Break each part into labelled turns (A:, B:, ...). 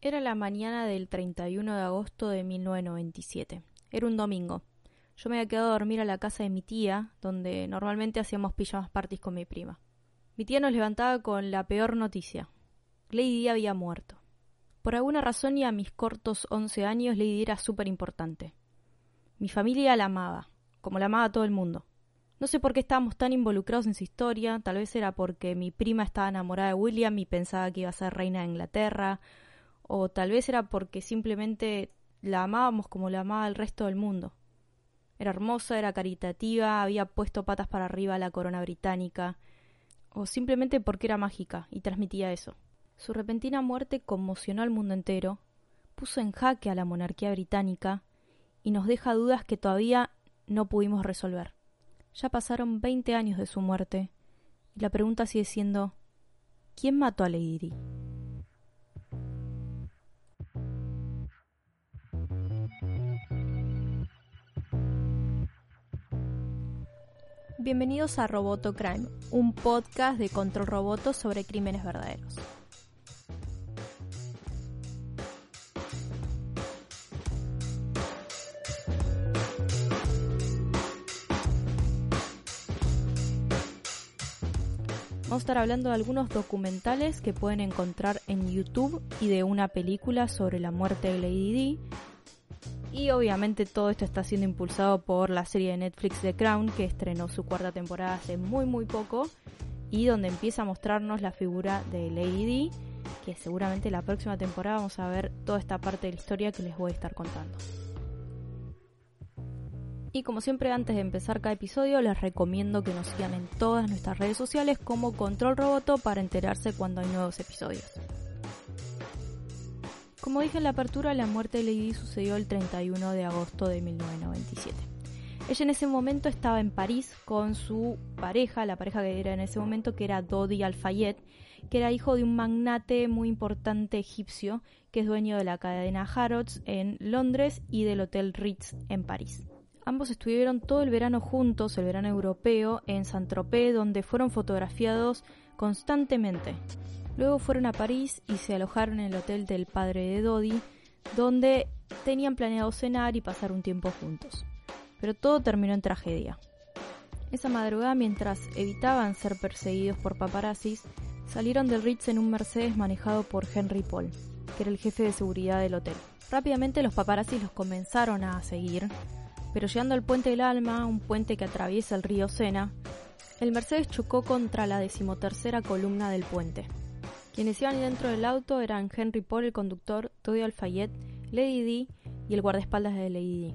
A: Era la mañana del 31 de agosto de 1997. Era un domingo. Yo me había quedado a dormir a la casa de mi tía, donde normalmente hacíamos pijamas parties con mi prima. Mi tía nos levantaba con la peor noticia. Lady había muerto. Por alguna razón y a mis cortos 11 años, Lady era súper importante. Mi familia la amaba, como la amaba todo el mundo. No sé por qué estábamos tan involucrados en su historia, tal vez era porque mi prima estaba enamorada de William y pensaba que iba a ser reina de Inglaterra, o tal vez era porque simplemente la amábamos como la amaba el resto del mundo. Era hermosa, era caritativa, había puesto patas para arriba a la corona británica, o simplemente porque era mágica y transmitía eso. Su repentina muerte conmocionó al mundo entero, puso en jaque a la monarquía británica y nos deja dudas que todavía no pudimos resolver. Ya pasaron 20 años de su muerte y la pregunta sigue siendo ¿quién mató a Lady Bienvenidos a Roboto Crime, un podcast de Control Roboto sobre crímenes verdaderos. Vamos a estar hablando de algunos documentales que pueden encontrar en YouTube y de una película sobre la muerte de Lady Di. Y obviamente todo esto está siendo impulsado por la serie de Netflix The Crown que estrenó su cuarta temporada hace muy muy poco y donde empieza a mostrarnos la figura de Lady Di, que seguramente la próxima temporada vamos a ver toda esta parte de la historia que les voy a estar contando. Y como siempre antes de empezar cada episodio les recomiendo que nos sigan en todas nuestras redes sociales como Control Roboto para enterarse cuando hay nuevos episodios. Como dije en la apertura, la muerte de Lady sucedió el 31 de agosto de 1997. Ella en ese momento estaba en París con su pareja, la pareja que era en ese momento, que era Dodi Al-Fayed, que era hijo de un magnate muy importante egipcio, que es dueño de la cadena Harrods en Londres y del Hotel Ritz en París. Ambos estuvieron todo el verano juntos, el verano europeo, en Saint-Tropez, donde fueron fotografiados constantemente. Luego fueron a París y se alojaron en el hotel del padre de Dodi, donde tenían planeado cenar y pasar un tiempo juntos. Pero todo terminó en tragedia. Esa madrugada, mientras evitaban ser perseguidos por paparazzis, salieron del Ritz en un Mercedes manejado por Henry Paul, que era el jefe de seguridad del hotel. Rápidamente los paparazzis los comenzaron a seguir, pero llegando al puente del Alma, un puente que atraviesa el río Sena, el Mercedes chocó contra la decimotercera columna del puente. Quienes iban dentro del auto eran Henry Paul, el conductor, Dodi Alfayet, Lady Di y el guardaespaldas de Lady Di.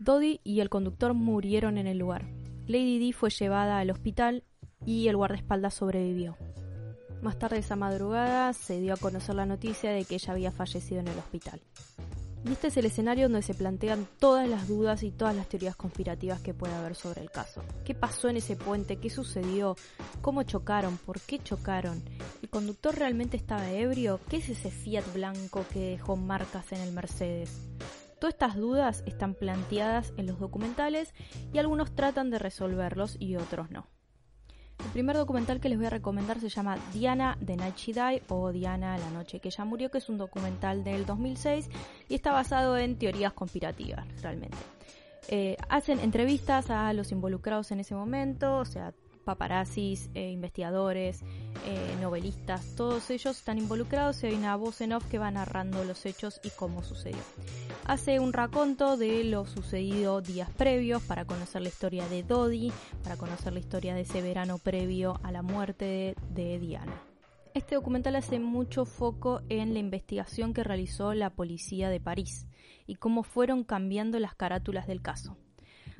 A: Dodi y el conductor murieron en el lugar. Lady Di fue llevada al hospital y el guardaespaldas sobrevivió. Más tarde esa madrugada se dio a conocer la noticia de que ella había fallecido en el hospital. Y este es el escenario donde se plantean todas las dudas y todas las teorías conspirativas que puede haber sobre el caso. ¿Qué pasó en ese puente? ¿Qué sucedió? ¿Cómo chocaron? ¿Por qué chocaron? ¿El conductor realmente estaba ebrio? ¿Qué es ese Fiat blanco que dejó marcas en el Mercedes? Todas estas dudas están planteadas en los documentales y algunos tratan de resolverlos y otros no. El primer documental que les voy a recomendar se llama Diana The Night She Died o Diana la noche que ella murió, que es un documental del 2006 y está basado en teorías conspirativas realmente. Eh, hacen entrevistas a los involucrados en ese momento, o sea, paparazzis, eh, investigadores, eh, novelistas, todos ellos están involucrados y hay una voz en off que va narrando los hechos y cómo sucedió. Hace un raconto de lo sucedido días previos para conocer la historia de Dodi, para conocer la historia de ese verano previo a la muerte de, de Diana. Este documental hace mucho foco en la investigación que realizó la policía de París y cómo fueron cambiando las carátulas del caso.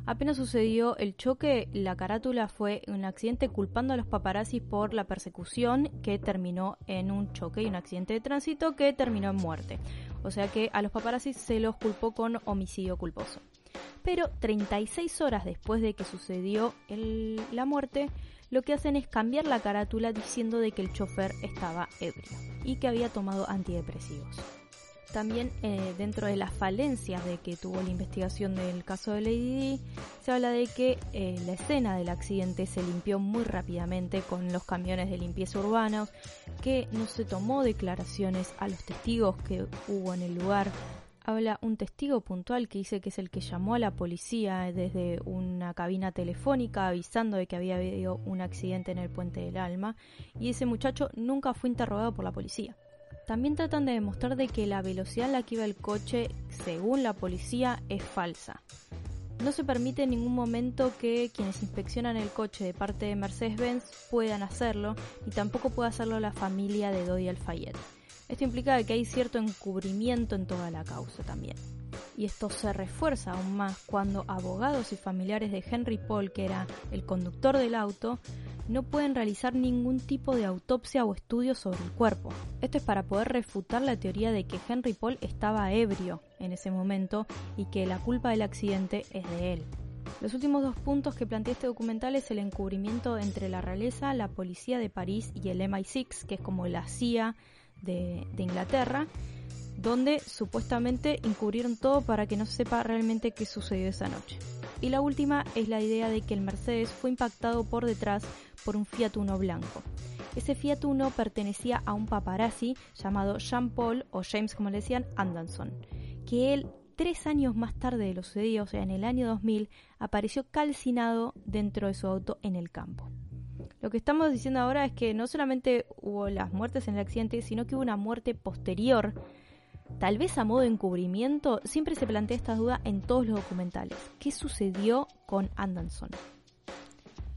A: Apenas sucedió el choque, la carátula fue un accidente culpando a los paparazzis por la persecución que terminó en un choque y un accidente de tránsito que terminó en muerte. O sea que a los paparazzis se los culpó con homicidio culposo. Pero 36 horas después de que sucedió la muerte, lo que hacen es cambiar la carátula diciendo de que el chofer estaba ebrio y que había tomado antidepresivos. También eh, dentro de las falencias de que tuvo la investigación del caso de Lady Di, se habla de que eh, la escena del accidente se limpió muy rápidamente con los camiones de limpieza urbanos, que no se tomó declaraciones a los testigos que hubo en el lugar. Habla un testigo puntual que dice que es el que llamó a la policía desde una cabina telefónica avisando de que había habido un accidente en el puente del Alma y ese muchacho nunca fue interrogado por la policía. También tratan de demostrar de que la velocidad en la que iba el coche, según la policía, es falsa. No se permite en ningún momento que quienes inspeccionan el coche de parte de Mercedes-Benz puedan hacerlo, y tampoco puede hacerlo la familia de Dodi Alfayet. Esto implica que hay cierto encubrimiento en toda la causa también. Y esto se refuerza aún más cuando abogados y familiares de Henry Paul, que era el conductor del auto, no pueden realizar ningún tipo de autopsia o estudio sobre el cuerpo. Esto es para poder refutar la teoría de que Henry Paul estaba ebrio en ese momento y que la culpa del accidente es de él. Los últimos dos puntos que plantea este documental es el encubrimiento entre la realeza, la policía de París y el MI6, que es como la CIA de, de Inglaterra, donde supuestamente encubrieron todo para que no se sepa realmente qué sucedió esa noche. Y la última es la idea de que el Mercedes fue impactado por detrás por un Fiat Uno blanco. Ese Fiat Uno pertenecía a un paparazzi llamado Jean Paul o James como le decían Anderson, que él tres años más tarde de lo sucedido, o sea en el año 2000, apareció calcinado dentro de su auto en el campo. Lo que estamos diciendo ahora es que no solamente hubo las muertes en el accidente, sino que hubo una muerte posterior tal vez a modo de encubrimiento, siempre se plantea esta duda en todos los documentales. ¿Qué sucedió con Anderson?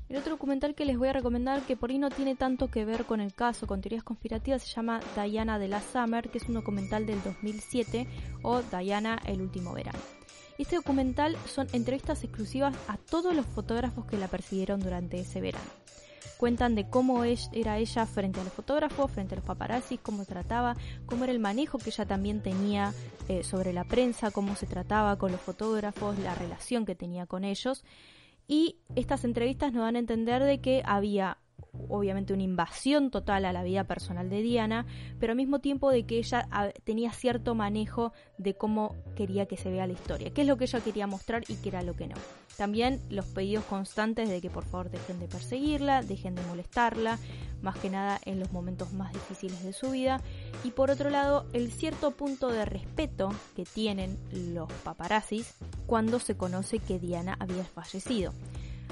A: El otro documental que les voy a recomendar, que por ahí no tiene tanto que ver con el caso, con teorías conspirativas, se llama Diana de la Summer, que es un documental del 2007, o Diana el último verano. Este documental son entrevistas exclusivas a todos los fotógrafos que la persiguieron durante ese verano cuentan de cómo era ella frente a los fotógrafos, frente a los paparazzis, cómo trataba, cómo era el manejo que ella también tenía eh, sobre la prensa, cómo se trataba con los fotógrafos, la relación que tenía con ellos. Y estas entrevistas nos dan a entender de que había obviamente una invasión total a la vida personal de Diana, pero al mismo tiempo de que ella ah, tenía cierto manejo de cómo quería que se vea la historia, qué es lo que ella quería mostrar y qué era lo que no. También los pedidos constantes de que por favor dejen de perseguirla, dejen de molestarla, más que nada en los momentos más difíciles de su vida. Y por otro lado, el cierto punto de respeto que tienen los paparazzis cuando se conoce que Diana había fallecido.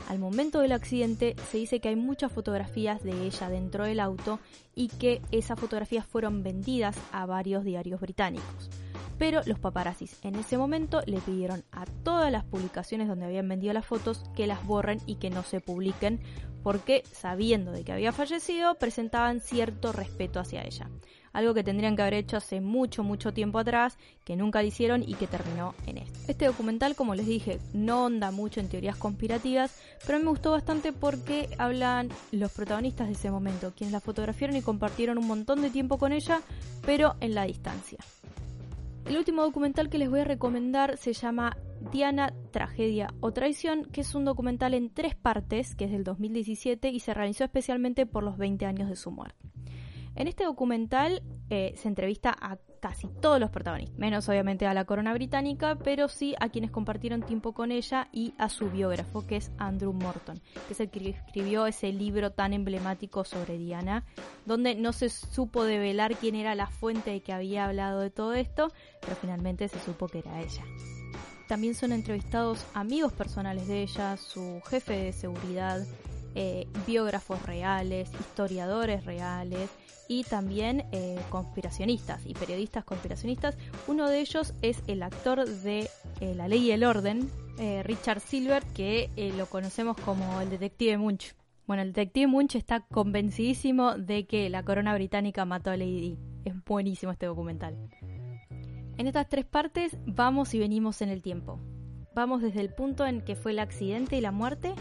A: Al momento del accidente se dice que hay muchas fotografías de ella dentro del auto y que esas fotografías fueron vendidas a varios diarios británicos. Pero los paparazzis en ese momento le pidieron a todas las publicaciones donde habían vendido las fotos que las borren y que no se publiquen porque sabiendo de que había fallecido presentaban cierto respeto hacia ella algo que tendrían que haber hecho hace mucho, mucho tiempo atrás, que nunca lo hicieron y que terminó en esto. Este documental, como les dije, no onda mucho en teorías conspirativas, pero me gustó bastante porque hablan los protagonistas de ese momento, quienes la fotografiaron y compartieron un montón de tiempo con ella, pero en la distancia. El último documental que les voy a recomendar se llama Diana, Tragedia o Traición, que es un documental en tres partes, que es del 2017 y se realizó especialmente por los 20 años de su muerte. En este documental eh, se entrevista a casi todos los protagonistas, menos obviamente a la corona británica, pero sí a quienes compartieron tiempo con ella y a su biógrafo, que es Andrew Morton, que es el que escribió ese libro tan emblemático sobre Diana, donde no se supo develar quién era la fuente de que había hablado de todo esto, pero finalmente se supo que era ella. También son entrevistados amigos personales de ella, su jefe de seguridad, eh, biógrafos reales, historiadores reales y también eh, conspiracionistas y periodistas conspiracionistas. Uno de ellos es el actor de eh, La Ley y el Orden, Richard Silver, que lo conocemos como el detective Munch. Bueno, el detective Munch está convencidísimo de que la corona británica mató a Lady. Es buenísimo este documental. En estas tres partes vamos y venimos en el tiempo. Vamos desde el punto en que fue el accidente y la muerte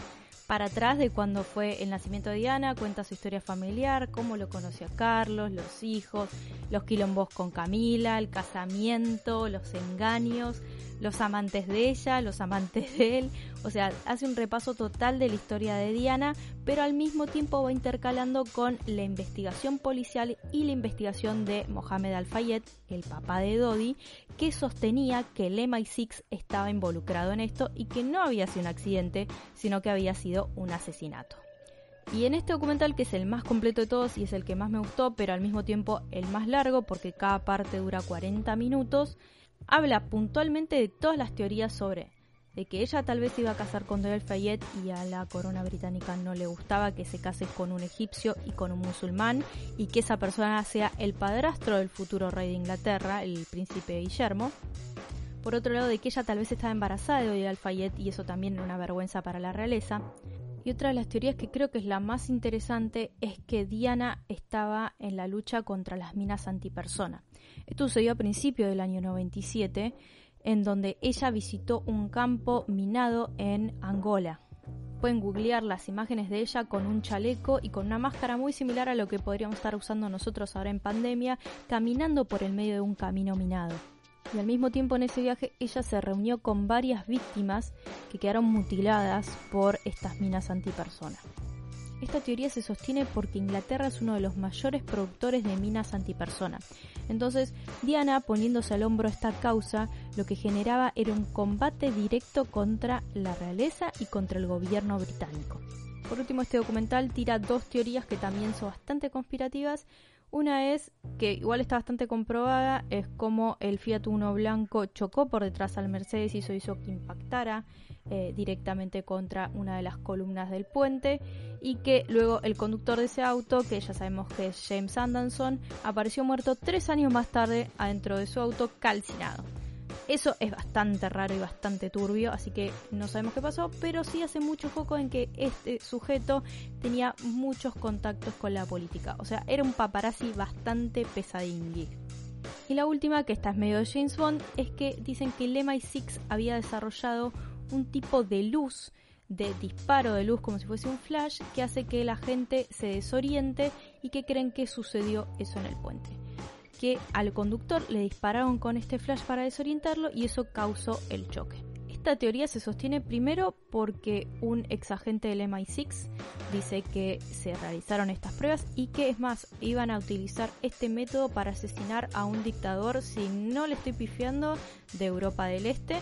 A: para atrás de cuando fue el nacimiento de Diana, cuenta su historia familiar, cómo lo conoció a Carlos, los hijos, los quilombos con Camila, el casamiento, los engaños, los amantes de ella, los amantes de él. O sea, hace un repaso total de la historia de Diana, pero al mismo tiempo va intercalando con la investigación policial y la investigación de Mohamed Al-Fayed, el papá de Dodi, que sostenía que el MI6 estaba involucrado en esto y que no había sido un accidente, sino que había sido un asesinato. Y en este documental, que es el más completo de todos y es el que más me gustó, pero al mismo tiempo el más largo, porque cada parte dura 40 minutos, habla puntualmente de todas las teorías sobre de que ella tal vez iba a casar con Fayette y a la corona británica no le gustaba que se case con un egipcio y con un musulmán y que esa persona sea el padrastro del futuro rey de Inglaterra, el príncipe Guillermo. Por otro lado, de que ella tal vez estaba embarazada de Doyle Fayette y eso también era una vergüenza para la realeza. Y otra de las teorías que creo que es la más interesante es que Diana estaba en la lucha contra las minas antipersona. Esto sucedió a principios del año 97, en donde ella visitó un campo minado en Angola. Pueden googlear las imágenes de ella con un chaleco y con una máscara muy similar a lo que podríamos estar usando nosotros ahora en pandemia, caminando por el medio de un camino minado y al mismo tiempo en ese viaje ella se reunió con varias víctimas que quedaron mutiladas por estas minas antipersona. Esta teoría se sostiene porque Inglaterra es uno de los mayores productores de minas antipersona. Entonces, Diana, poniéndose al hombro esta causa, lo que generaba era un combate directo contra la realeza y contra el gobierno británico. Por último, este documental tira dos teorías que también son bastante conspirativas. Una es, que igual está bastante comprobada, es como el Fiat Uno blanco chocó por detrás al Mercedes y eso hizo que impactara eh, directamente contra una de las columnas del puente y que luego el conductor de ese auto, que ya sabemos que es James Anderson, apareció muerto tres años más tarde adentro de su auto calcinado. Eso es bastante raro y bastante turbio, así que no sabemos qué pasó, pero sí hace mucho foco en que este sujeto tenía muchos contactos con la política. O sea, era un paparazzi bastante pesadingui. Y la última, que esta es medio de James Bond, es que dicen que el MI6 había desarrollado un tipo de luz, de disparo de luz como si fuese un flash, que hace que la gente se desoriente y que creen que sucedió eso en el puente que al conductor le dispararon con este flash para desorientarlo y eso causó el choque. Esta teoría se sostiene primero porque un ex agente del MI6 dice que se realizaron estas pruebas y que es más, iban a utilizar este método para asesinar a un dictador, si no le estoy pifiando, de Europa del Este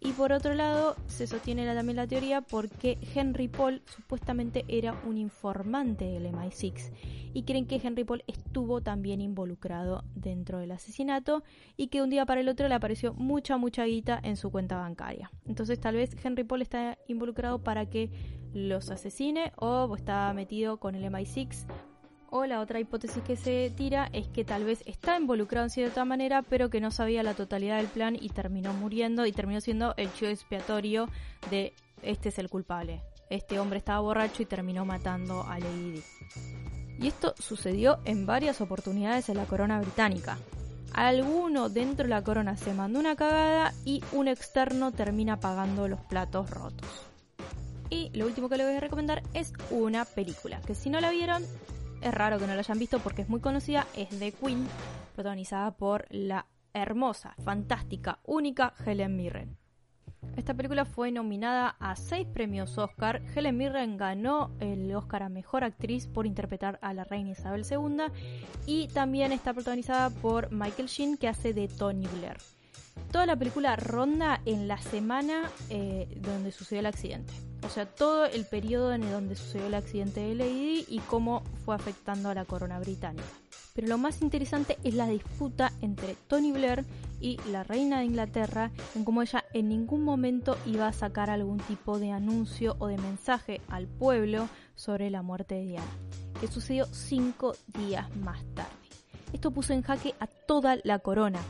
A: y por otro lado, se sostiene también la teoría porque Henry Paul supuestamente era un informante del MI6 y creen que Henry Paul estuvo también involucrado dentro del asesinato y que un día para el otro le apareció mucha, mucha guita en su cuenta bancaria. Entonces tal vez Henry Paul está involucrado para que los asesine o está metido con el MI6 o la otra hipótesis que se tira es que tal vez está involucrado en cierta manera, pero que no sabía la totalidad del plan y terminó muriendo y terminó siendo el chivo expiatorio de este es el culpable. Este hombre estaba borracho y terminó matando a Lady. Y esto sucedió en varias oportunidades en la corona británica. Alguno dentro de la corona se mandó una cagada y un externo termina pagando los platos rotos. Y lo último que les voy a recomendar es una película, que si no la vieron, es raro que no la hayan visto porque es muy conocida, es The Queen, protagonizada por la hermosa, fantástica, única Helen Mirren. Esta película fue nominada a seis premios Oscar. Helen Mirren ganó el Oscar a Mejor Actriz por interpretar a la reina Isabel II y también está protagonizada por Michael Sheen que hace de Tony Blair. Toda la película ronda en la semana eh, donde sucedió el accidente. O sea, todo el periodo en donde sucedió el accidente de Lady y cómo fue afectando a la corona británica. Pero lo más interesante es la disputa entre Tony Blair y la reina de Inglaterra en cómo ella en ningún momento iba a sacar algún tipo de anuncio o de mensaje al pueblo sobre la muerte de Diana, que sucedió cinco días más tarde. Esto puso en jaque a toda la corona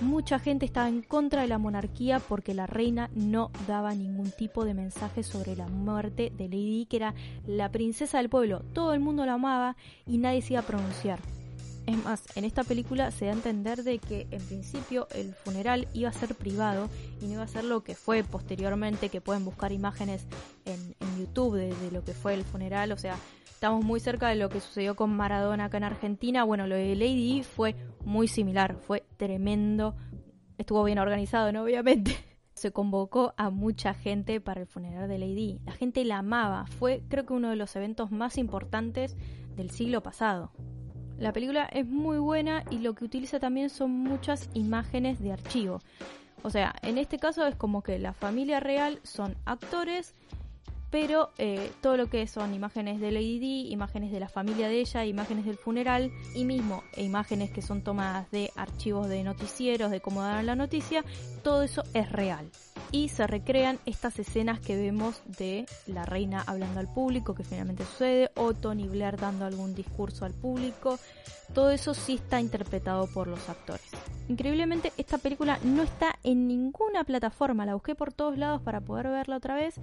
A: mucha gente estaba en contra de la monarquía porque la reina no daba ningún tipo de mensaje sobre la muerte de Lady que era la princesa del pueblo. Todo el mundo la amaba y nadie se iba a pronunciar. Es más, en esta película se da a entender de que en principio el funeral iba a ser privado y no iba a ser lo que fue posteriormente, que pueden buscar imágenes en, YouTube de, de lo que fue el funeral, o sea, estamos muy cerca de lo que sucedió con Maradona acá en Argentina. Bueno, lo de Lady fue muy similar, fue tremendo, estuvo bien organizado, ¿no? Obviamente. Se convocó a mucha gente para el funeral de Lady. La gente la amaba, fue creo que uno de los eventos más importantes del siglo pasado. La película es muy buena y lo que utiliza también son muchas imágenes de archivo. O sea, en este caso es como que la familia real son actores pero eh, todo lo que son imágenes de Lady Di, imágenes de la familia de ella, imágenes del funeral y mismo e imágenes que son tomadas de archivos de noticieros, de cómo daban la noticia, todo eso es real. Y se recrean estas escenas que vemos de la reina hablando al público, que finalmente sucede, o Tony Blair dando algún discurso al público. Todo eso sí está interpretado por los actores. Increíblemente esta película no está en ninguna plataforma, la busqué por todos lados para poder verla otra vez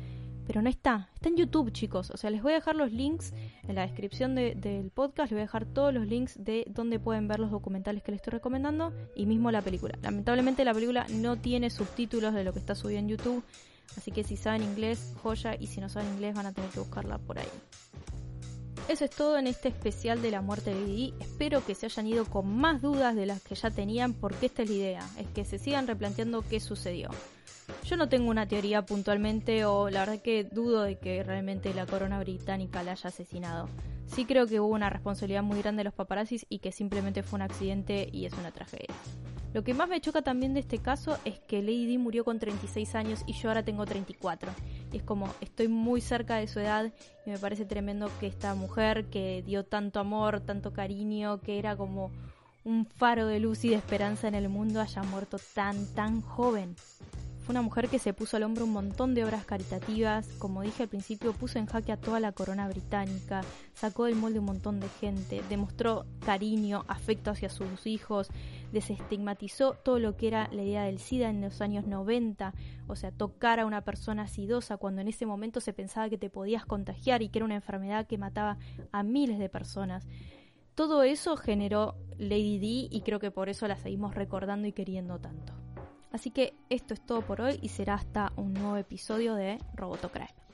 A: pero no está. Está en YouTube, chicos. O sea, les voy a dejar los links en la descripción del podcast. Les voy a dejar todos los links de donde pueden ver los documentales que les estoy recomendando y mismo la película. Lamentablemente la película no tiene subtítulos de lo que está subido en YouTube. Así que si saben inglés, joya. Y si no saben inglés, van a tener que buscarla por ahí. Eso es todo en este especial de la muerte de Didi. Espero que se hayan ido con más dudas de las que ya tenían, porque esta es la idea, es que se sigan replanteando qué sucedió. Yo no tengo una teoría puntualmente o la verdad que dudo de que realmente la corona británica la haya asesinado. Sí creo que hubo una responsabilidad muy grande de los paparazzis y que simplemente fue un accidente y es una tragedia. Lo que más me choca también de este caso es que Lady murió con 36 años y yo ahora tengo 34. Y es como, estoy muy cerca de su edad y me parece tremendo que esta mujer que dio tanto amor, tanto cariño, que era como un faro de luz y de esperanza en el mundo, haya muerto tan, tan joven. Fue una mujer que se puso al hombro un montón de obras caritativas, como dije al principio, puso en jaque a toda la corona británica, sacó del molde un montón de gente, demostró cariño, afecto hacia sus hijos, desestigmatizó todo lo que era la idea del SIDA en los años 90, o sea, tocar a una persona sidosa cuando en ese momento se pensaba que te podías contagiar y que era una enfermedad que mataba a miles de personas. Todo eso generó Lady D y creo que por eso la seguimos recordando y queriendo tanto. Así que esto es todo por hoy y será hasta un nuevo episodio de Robotocraft.